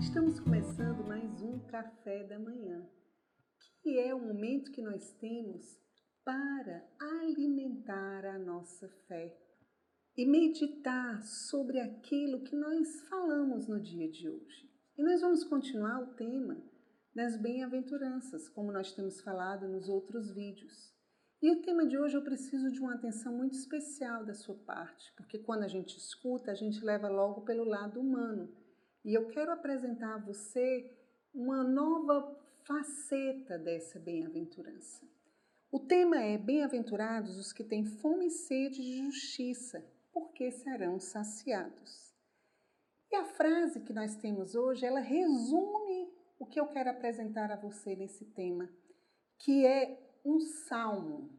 Estamos começando mais um café da manhã, que é o momento que nós temos para alimentar a nossa fé e meditar sobre aquilo que nós falamos no dia de hoje. E nós vamos continuar o tema das bem-aventuranças, como nós temos falado nos outros vídeos. E o tema de hoje eu preciso de uma atenção muito especial da sua parte, porque quando a gente escuta, a gente leva logo pelo lado humano e eu quero apresentar a você uma nova faceta dessa bem-aventurança. O tema é Bem-aventurados os que têm fome e sede de justiça, porque serão saciados. E a frase que nós temos hoje, ela resume o que eu quero apresentar a você nesse tema, que é um salmo,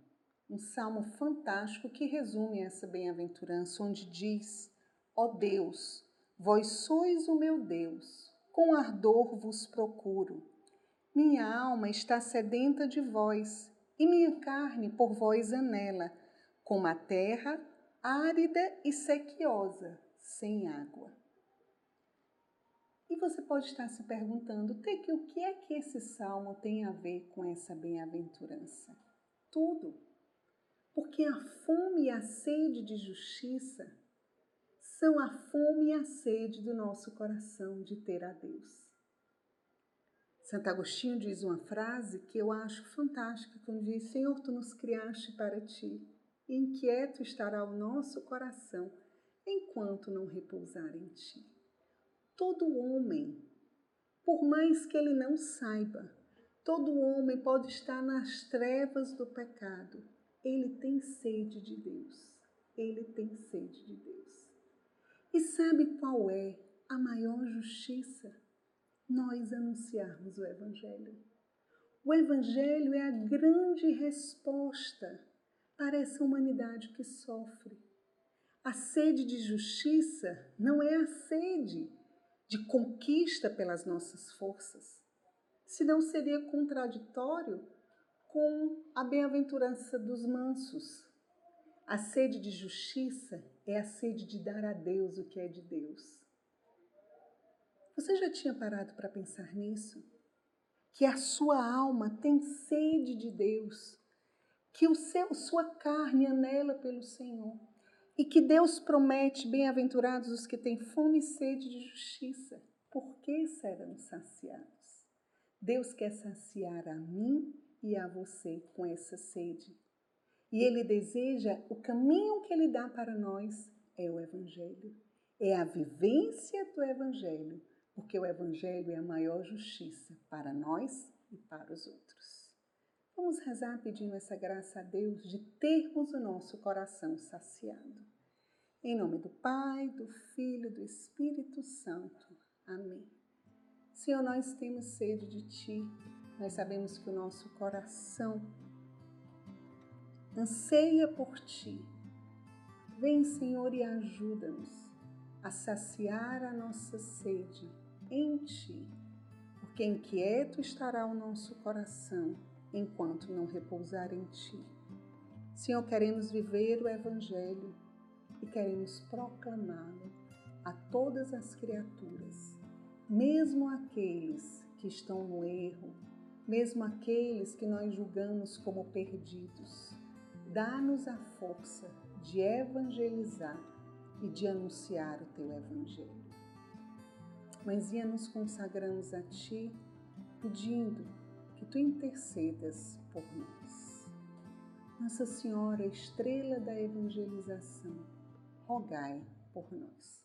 um salmo fantástico que resume essa bem-aventurança, onde diz: Ó oh Deus, Vós sois o meu Deus, com ardor vos procuro. Minha alma está sedenta de vós, e minha carne por vós anela, como a terra árida e sequiosa, sem água. E você pode estar se perguntando, Teque, o que é que esse salmo tem a ver com essa bem-aventurança? Tudo. Porque a fome e a sede de justiça são a fome e a sede do nosso coração de ter a Deus. Santo Agostinho diz uma frase que eu acho fantástica, quando diz: Senhor, tu nos criaste para ti, e inquieto estará o nosso coração enquanto não repousar em ti. Todo homem, por mais que ele não saiba, todo homem pode estar nas trevas do pecado, ele tem sede de Deus. Ele tem sede de Deus. E sabe qual é a maior justiça? Nós anunciarmos o Evangelho. O Evangelho é a grande resposta para essa humanidade que sofre. A sede de justiça não é a sede de conquista pelas nossas forças, senão seria contraditório com a bem-aventurança dos mansos. A sede de justiça é a sede de dar a Deus o que é de Deus. Você já tinha parado para pensar nisso? Que a sua alma tem sede de Deus, que o seu, sua carne anela pelo Senhor e que Deus promete bem-aventurados os que têm fome e sede de justiça, porque serão saciados. Deus quer saciar a mim e a você com essa sede e ele deseja, o caminho que ele dá para nós é o Evangelho. É a vivência do Evangelho, porque o Evangelho é a maior justiça para nós e para os outros. Vamos rezar pedindo essa graça a Deus de termos o nosso coração saciado. Em nome do Pai, do Filho e do Espírito Santo. Amém. Senhor, nós temos sede de Ti. Nós sabemos que o nosso coração anseia por ti. Vem, Senhor, e ajuda-nos a saciar a nossa sede em ti, porque inquieto estará o nosso coração enquanto não repousar em ti. Senhor, queremos viver o Evangelho e queremos proclamá-lo a todas as criaturas, mesmo aqueles que estão no erro, mesmo aqueles que nós julgamos como perdidos. Dá-nos a força de evangelizar e de anunciar o teu evangelho. Mãezinha, nos consagramos a ti, pedindo que tu intercedas por nós. Nossa Senhora, estrela da evangelização, rogai por nós.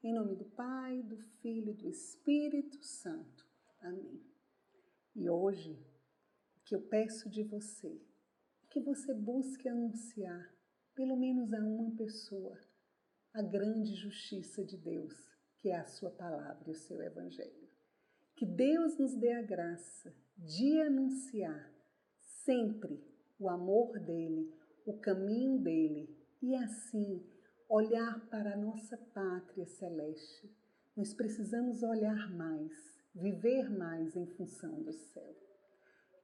Em nome do Pai, do Filho e do Espírito Santo. Amém. E hoje, o que eu peço de você que você busque anunciar, pelo menos a uma pessoa, a grande justiça de Deus, que é a sua palavra e o seu evangelho. Que Deus nos dê a graça de anunciar sempre o amor dele, o caminho dele e assim olhar para a nossa pátria celeste. Nós precisamos olhar mais, viver mais em função do céu.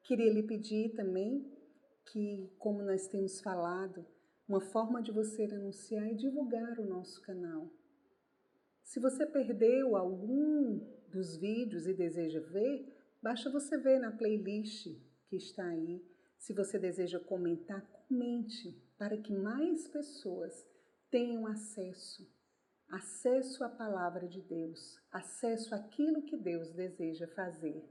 Queria lhe pedir também que, como nós temos falado, uma forma de você anunciar e divulgar o nosso canal. Se você perdeu algum dos vídeos e deseja ver, basta você ver na playlist que está aí. Se você deseja comentar, comente para que mais pessoas tenham acesso acesso à palavra de Deus, acesso àquilo que Deus deseja fazer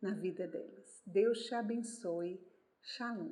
na vida delas. Deus te abençoe. 沙龙。